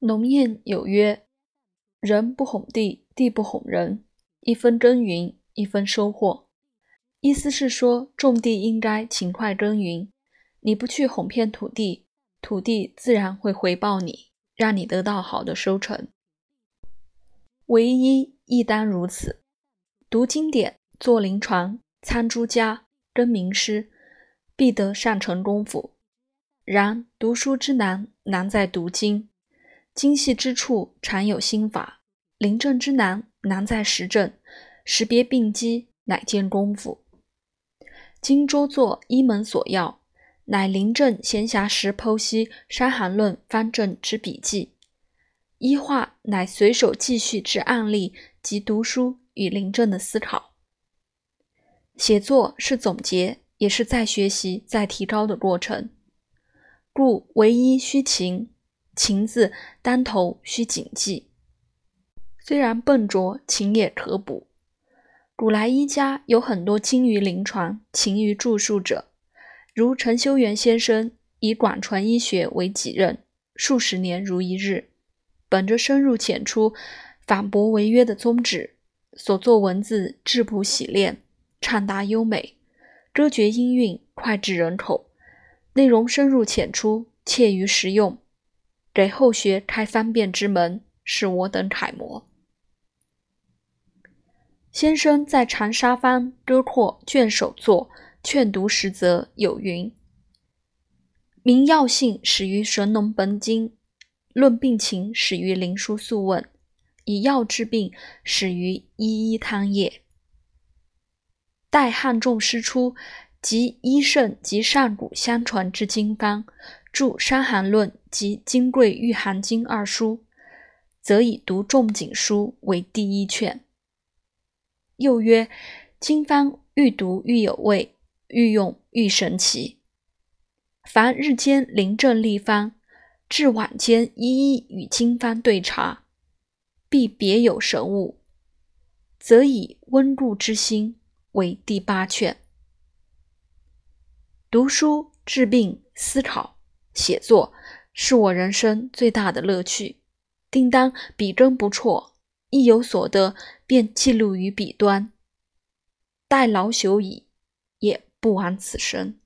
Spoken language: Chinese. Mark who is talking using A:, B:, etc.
A: 农谚有曰：“人不哄地，地不哄人。一分耕耘，一分收获。”意思是说，种地应该勤快耕耘，你不去哄骗土地，土地自然会回报你，让你得到好的收成。唯一亦当如此。读经典，做临床，参诸家，跟名师，必得上乘功夫。然读书之难，难在读经。精细之处常有心法，临阵之难难在实证，识别病机乃见功夫。今周作一门所要，乃临阵闲暇时剖析《伤寒论》方正之笔记。医话乃随手记叙之案例及读书与临阵的思考。写作是总结，也是在学习、在提高的过程。故唯一需勤。情字当头需谨记，虽然笨拙，情也可补。古来医家有很多精于临床、勤于著述者，如陈修元先生以广传医学为己任，数十年如一日，本着深入浅出、反驳违约的宗旨，所作文字质朴洗练、畅达优美，歌诀音韵脍炙人口，内容深入浅出、切于实用。给后学开方便之门，是我等楷模。先生在长沙方歌括卷首作《劝读十则》有云：“明药性始于《神农本经》，论病情始于《灵枢素问》，以药治病始于《医医汤液》。待汉仲师出，即医圣及上古相传之经方。”著《伤寒论》及《金匮玉寒经》二书，则以读仲景书为第一劝。又曰：经方愈读愈有味，愈用愈神奇。凡日间临阵立方，至晚间一一与经方对查，必别有神物，则以温故之心为第八劝。读书治病思考。写作是我人生最大的乐趣，定当笔耕不辍，一有所得便记录于笔端。待老朽矣，也不枉此生。